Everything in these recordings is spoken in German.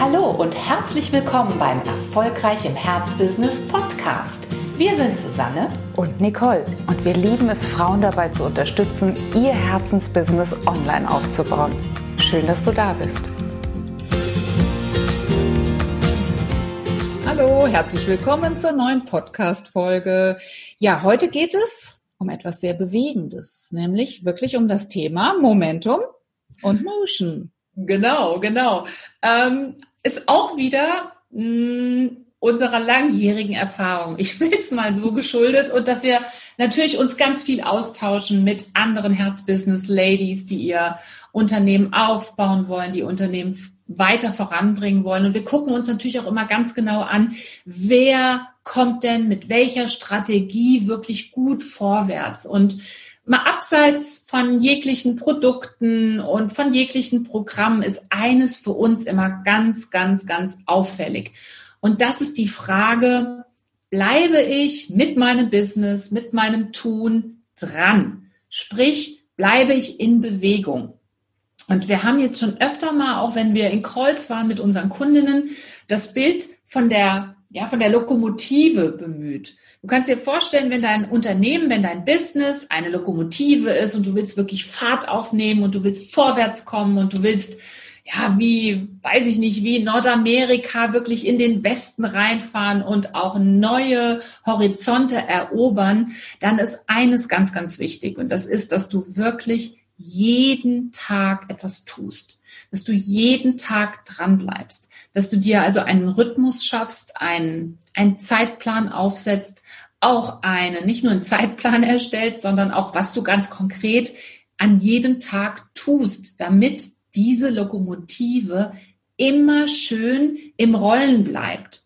Hallo und herzlich willkommen beim Erfolgreich im Herzbusiness Podcast. Wir sind Susanne und Nicole und wir lieben es, Frauen dabei zu unterstützen, ihr Herzensbusiness online aufzubauen. Schön, dass du da bist. Hallo, herzlich willkommen zur neuen Podcast-Folge. Ja, heute geht es um etwas sehr Bewegendes, nämlich wirklich um das Thema Momentum und Motion. Genau, genau. Ähm, ist auch wieder mh, mm, unserer langjährigen Erfahrung. Ich will es mal so geschuldet und dass wir natürlich uns ganz viel austauschen mit anderen Herzbusiness-Ladies, die ihr Unternehmen aufbauen wollen, die Unternehmen weiter voranbringen wollen. Und wir gucken uns natürlich auch immer ganz genau an, wer kommt denn mit welcher Strategie wirklich gut vorwärts. Und mal abseits von jeglichen Produkten und von jeglichen Programmen ist eines für uns immer ganz, ganz, ganz auffällig. Und das ist die Frage, bleibe ich mit meinem Business, mit meinem Tun dran? Sprich, bleibe ich in Bewegung? Und wir haben jetzt schon öfter mal, auch wenn wir in Calls waren mit unseren Kundinnen, das Bild von der, ja, von der Lokomotive bemüht. Du kannst dir vorstellen, wenn dein Unternehmen, wenn dein Business eine Lokomotive ist und du willst wirklich Fahrt aufnehmen und du willst vorwärts kommen und du willst ja, wie, weiß ich nicht, wie Nordamerika wirklich in den Westen reinfahren und auch neue Horizonte erobern, dann ist eines ganz, ganz wichtig. Und das ist, dass du wirklich jeden Tag etwas tust, dass du jeden Tag dran bleibst, dass du dir also einen Rhythmus schaffst, einen, einen Zeitplan aufsetzt, auch einen, nicht nur einen Zeitplan erstellst, sondern auch was du ganz konkret an jedem Tag tust, damit diese Lokomotive immer schön im Rollen bleibt.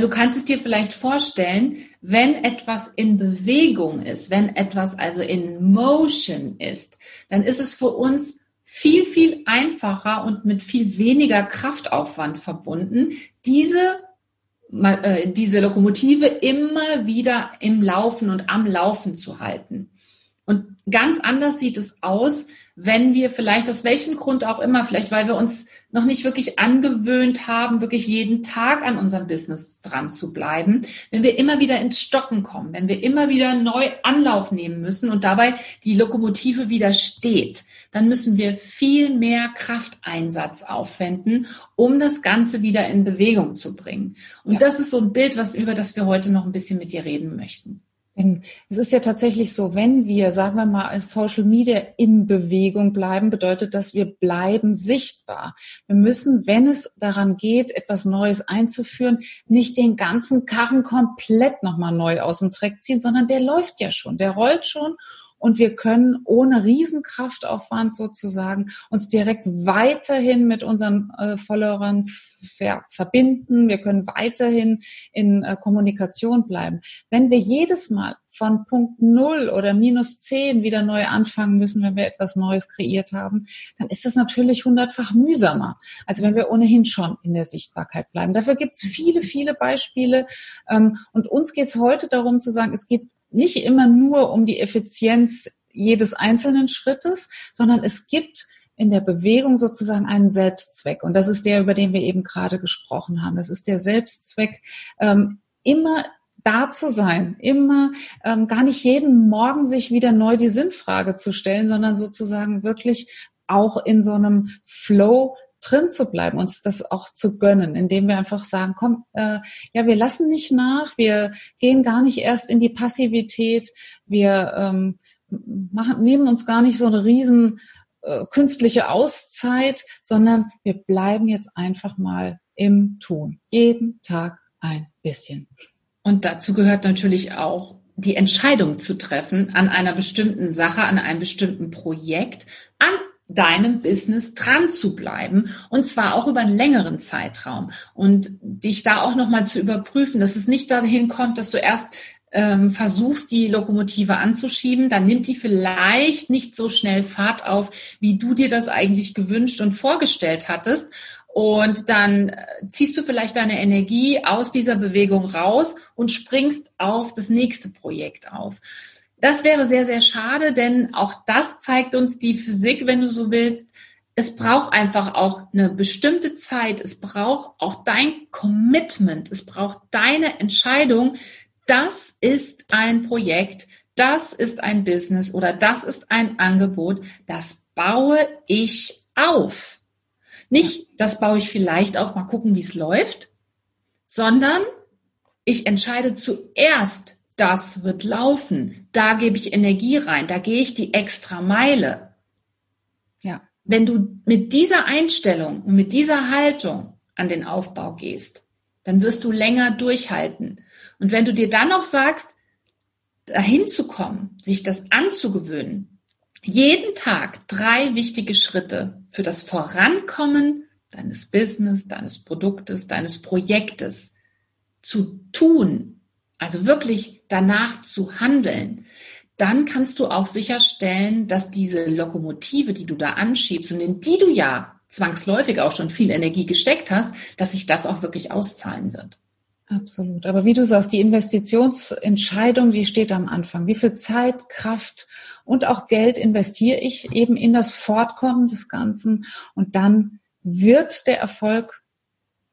Du kannst es dir vielleicht vorstellen, wenn etwas in Bewegung ist, wenn etwas also in Motion ist, dann ist es für uns viel, viel einfacher und mit viel weniger Kraftaufwand verbunden, diese, äh, diese Lokomotive immer wieder im Laufen und am Laufen zu halten. Und ganz anders sieht es aus, wenn wir vielleicht aus welchem Grund auch immer, vielleicht weil wir uns noch nicht wirklich angewöhnt haben, wirklich jeden Tag an unserem Business dran zu bleiben, wenn wir immer wieder ins Stocken kommen, wenn wir immer wieder neu Anlauf nehmen müssen und dabei die Lokomotive wieder steht, dann müssen wir viel mehr Krafteinsatz aufwenden, um das Ganze wieder in Bewegung zu bringen. Und ja. das ist so ein Bild, was über das wir heute noch ein bisschen mit dir reden möchten. Denn es ist ja tatsächlich so, wenn wir, sagen wir mal, als Social Media in Bewegung bleiben, bedeutet das, wir bleiben sichtbar. Wir müssen, wenn es daran geht, etwas Neues einzuführen, nicht den ganzen Karren komplett nochmal neu aus dem Dreck ziehen, sondern der läuft ja schon, der rollt schon und wir können ohne Riesenkraftaufwand sozusagen uns direkt weiterhin mit unseren äh, Followern ver verbinden. Wir können weiterhin in äh, Kommunikation bleiben. Wenn wir jedes Mal von Punkt Null oder minus zehn wieder neu anfangen müssen, wenn wir etwas Neues kreiert haben, dann ist das natürlich hundertfach mühsamer, als wenn wir ohnehin schon in der Sichtbarkeit bleiben. Dafür gibt es viele, viele Beispiele. Ähm, und uns geht es heute darum zu sagen, es geht nicht immer nur um die Effizienz jedes einzelnen Schrittes, sondern es gibt in der Bewegung sozusagen einen Selbstzweck. Und das ist der, über den wir eben gerade gesprochen haben. Das ist der Selbstzweck, ähm, immer da zu sein, immer ähm, gar nicht jeden Morgen sich wieder neu die Sinnfrage zu stellen, sondern sozusagen wirklich auch in so einem Flow drin zu bleiben, uns das auch zu gönnen, indem wir einfach sagen, komm, äh, ja, wir lassen nicht nach, wir gehen gar nicht erst in die Passivität, wir ähm, machen, nehmen uns gar nicht so eine riesen äh, künstliche Auszeit, sondern wir bleiben jetzt einfach mal im Tun. Jeden Tag ein bisschen. Und dazu gehört natürlich auch die Entscheidung zu treffen an einer bestimmten Sache, an einem bestimmten Projekt, an deinem Business dran zu bleiben und zwar auch über einen längeren Zeitraum und dich da auch nochmal zu überprüfen, dass es nicht dahin kommt, dass du erst ähm, versuchst, die Lokomotive anzuschieben, dann nimmt die vielleicht nicht so schnell Fahrt auf, wie du dir das eigentlich gewünscht und vorgestellt hattest. Und dann äh, ziehst du vielleicht deine Energie aus dieser Bewegung raus und springst auf das nächste Projekt auf. Das wäre sehr, sehr schade, denn auch das zeigt uns die Physik, wenn du so willst. es braucht einfach auch eine bestimmte Zeit. Es braucht auch dein Commitment. Es braucht deine Entscheidung. Das ist ein Projekt. Das ist ein Business oder das ist ein Angebot. Das baue ich auf. Nicht, das baue ich vielleicht auf, mal gucken, wie es läuft, sondern ich entscheide zuerst, das wird laufen. Da gebe ich Energie rein. Da gehe ich die extra Meile. Ja. Wenn du mit dieser Einstellung und mit dieser Haltung an den Aufbau gehst, dann wirst du länger durchhalten. Und wenn du dir dann noch sagst, dahin zu kommen, sich das anzugewöhnen, jeden Tag drei wichtige Schritte für das Vorankommen deines Business, deines Produktes, deines Projektes zu tun, also wirklich danach zu handeln, dann kannst du auch sicherstellen, dass diese Lokomotive, die du da anschiebst und in die du ja zwangsläufig auch schon viel Energie gesteckt hast, dass sich das auch wirklich auszahlen wird. Absolut. Aber wie du sagst, die Investitionsentscheidung, die steht am Anfang. Wie viel Zeit, Kraft und auch Geld investiere ich eben in das Fortkommen des Ganzen? Und dann wird der Erfolg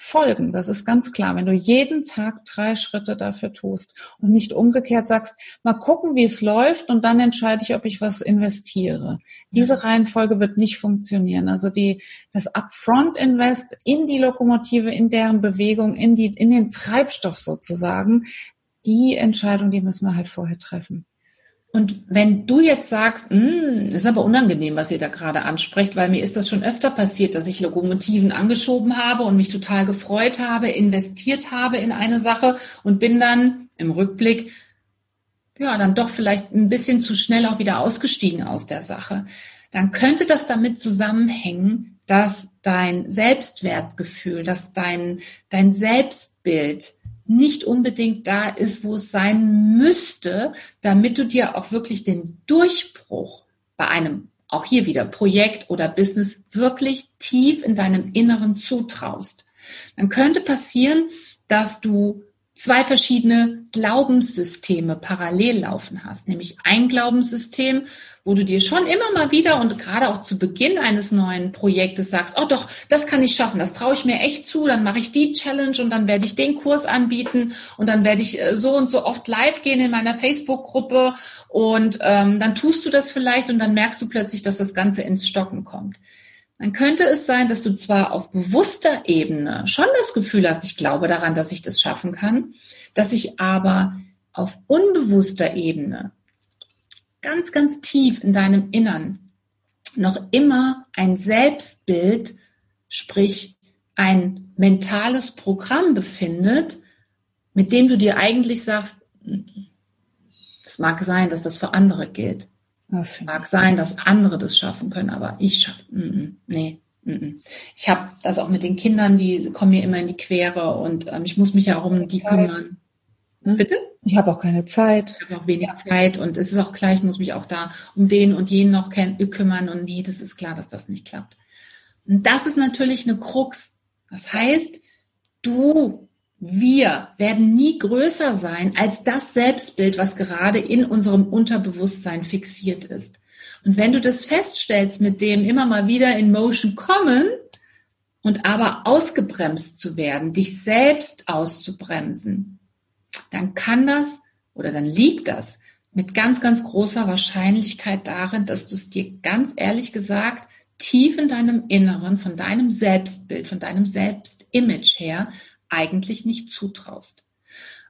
folgen. Das ist ganz klar. Wenn du jeden Tag drei Schritte dafür tust und nicht umgekehrt sagst, mal gucken, wie es läuft und dann entscheide ich, ob ich was investiere. Diese Reihenfolge wird nicht funktionieren. Also die, das Upfront Invest in die Lokomotive, in deren Bewegung, in die, in den Treibstoff sozusagen, die Entscheidung, die müssen wir halt vorher treffen. Und wenn du jetzt sagst, hm, ist aber unangenehm, was ihr da gerade ansprecht, weil mir ist das schon öfter passiert, dass ich Lokomotiven angeschoben habe und mich total gefreut habe, investiert habe in eine Sache und bin dann im Rückblick, ja, dann doch vielleicht ein bisschen zu schnell auch wieder ausgestiegen aus der Sache. Dann könnte das damit zusammenhängen, dass dein Selbstwertgefühl, dass dein, dein Selbstbild nicht unbedingt da ist, wo es sein müsste, damit du dir auch wirklich den Durchbruch bei einem, auch hier wieder Projekt oder Business, wirklich tief in deinem Inneren zutraust. Dann könnte passieren, dass du zwei verschiedene Glaubenssysteme parallel laufen hast, nämlich ein Glaubenssystem, wo du dir schon immer mal wieder und gerade auch zu Beginn eines neuen Projektes sagst, oh doch, das kann ich schaffen, das traue ich mir echt zu, dann mache ich die Challenge und dann werde ich den Kurs anbieten und dann werde ich äh, so und so oft live gehen in meiner Facebook-Gruppe und ähm, dann tust du das vielleicht und dann merkst du plötzlich, dass das Ganze ins Stocken kommt dann könnte es sein, dass du zwar auf bewusster Ebene schon das Gefühl hast, ich glaube daran, dass ich das schaffen kann, dass ich aber auf unbewusster Ebene ganz, ganz tief in deinem Innern noch immer ein Selbstbild, sprich ein mentales Programm befindet, mit dem du dir eigentlich sagst, es mag sein, dass das für andere gilt. Es mag sein, dass andere das schaffen können, aber ich schaffe, mm, mm, nee. Mm, ich habe das auch mit den Kindern, die kommen mir immer in die Quere und ähm, ich muss mich ja auch um die Zeit. kümmern. Hm? Bitte? Ich habe auch keine Zeit. Ich habe auch wenig ja. Zeit und es ist auch klar, ich muss mich auch da um den und jenen noch kümmern und nee, das ist klar, dass das nicht klappt. Und das ist natürlich eine Krux. Das heißt, du wir werden nie größer sein als das Selbstbild, was gerade in unserem Unterbewusstsein fixiert ist. Und wenn du das feststellst, mit dem immer mal wieder in Motion kommen und aber ausgebremst zu werden, dich selbst auszubremsen, dann kann das oder dann liegt das mit ganz, ganz großer Wahrscheinlichkeit darin, dass du es dir ganz ehrlich gesagt tief in deinem Inneren, von deinem Selbstbild, von deinem Selbstimage her eigentlich nicht zutraust.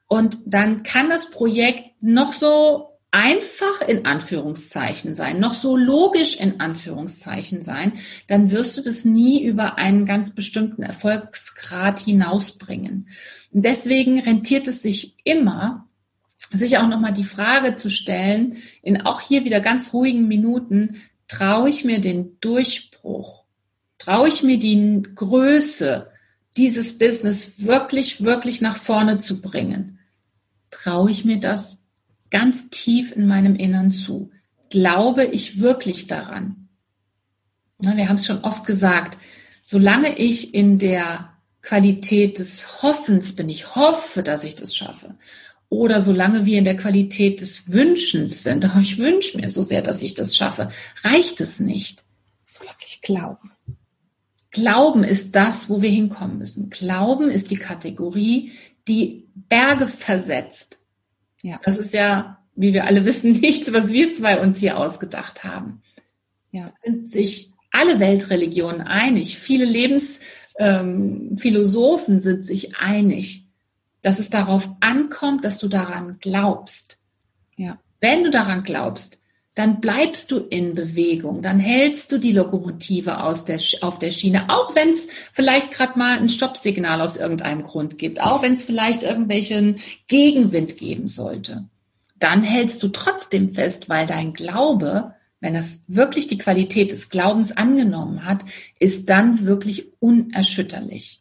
Und dann kann das Projekt noch so einfach in Anführungszeichen sein, noch so logisch in Anführungszeichen sein, dann wirst du das nie über einen ganz bestimmten Erfolgsgrad hinausbringen. Und deswegen rentiert es sich immer, sich auch nochmal die Frage zu stellen, in auch hier wieder ganz ruhigen Minuten, traue ich mir den Durchbruch? Traue ich mir die Größe? Dieses Business wirklich, wirklich nach vorne zu bringen? Traue ich mir das ganz tief in meinem Innern zu? Glaube ich wirklich daran? Na, wir haben es schon oft gesagt, solange ich in der Qualität des Hoffens bin, ich hoffe, dass ich das schaffe, oder solange wir in der Qualität des Wünschens sind, ich wünsche mir so sehr, dass ich das schaffe, reicht es nicht. Das wirklich glauben. Glauben ist das, wo wir hinkommen müssen. Glauben ist die Kategorie, die Berge versetzt. Ja. Das ist ja, wie wir alle wissen, nichts, was wir zwei uns hier ausgedacht haben. Ja. Da sind sich alle Weltreligionen einig. Viele Lebensphilosophen ähm, sind sich einig, dass es darauf ankommt, dass du daran glaubst. Ja. Wenn du daran glaubst, dann bleibst du in Bewegung, dann hältst du die Lokomotive aus der, auf der Schiene, auch wenn es vielleicht gerade mal ein Stoppsignal aus irgendeinem Grund gibt, auch wenn es vielleicht irgendwelchen Gegenwind geben sollte. Dann hältst du trotzdem fest, weil dein Glaube, wenn es wirklich die Qualität des Glaubens angenommen hat, ist dann wirklich unerschütterlich.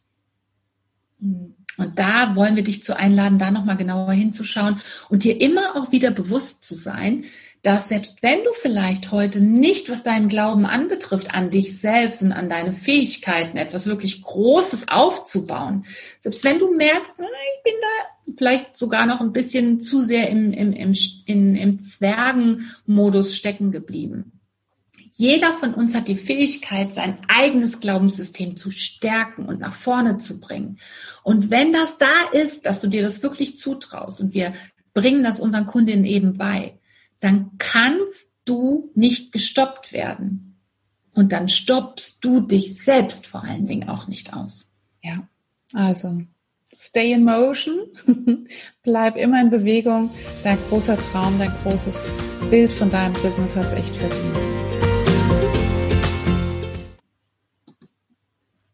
Und da wollen wir dich zu einladen, da nochmal genauer hinzuschauen und dir immer auch wieder bewusst zu sein, dass selbst wenn du vielleicht heute nicht, was deinen Glauben anbetrifft, an dich selbst und an deine Fähigkeiten etwas wirklich Großes aufzubauen, selbst wenn du merkst, ich bin da vielleicht sogar noch ein bisschen zu sehr im, im, im, in, im Zwergenmodus stecken geblieben. Jeder von uns hat die Fähigkeit, sein eigenes Glaubenssystem zu stärken und nach vorne zu bringen. Und wenn das da ist, dass du dir das wirklich zutraust und wir bringen das unseren Kundinnen eben bei, dann kannst du nicht gestoppt werden. Und dann stoppst du dich selbst vor allen Dingen auch nicht aus. Ja, also stay in motion, bleib immer in Bewegung. Dein großer Traum, dein großes Bild von deinem Business hat es echt verdient.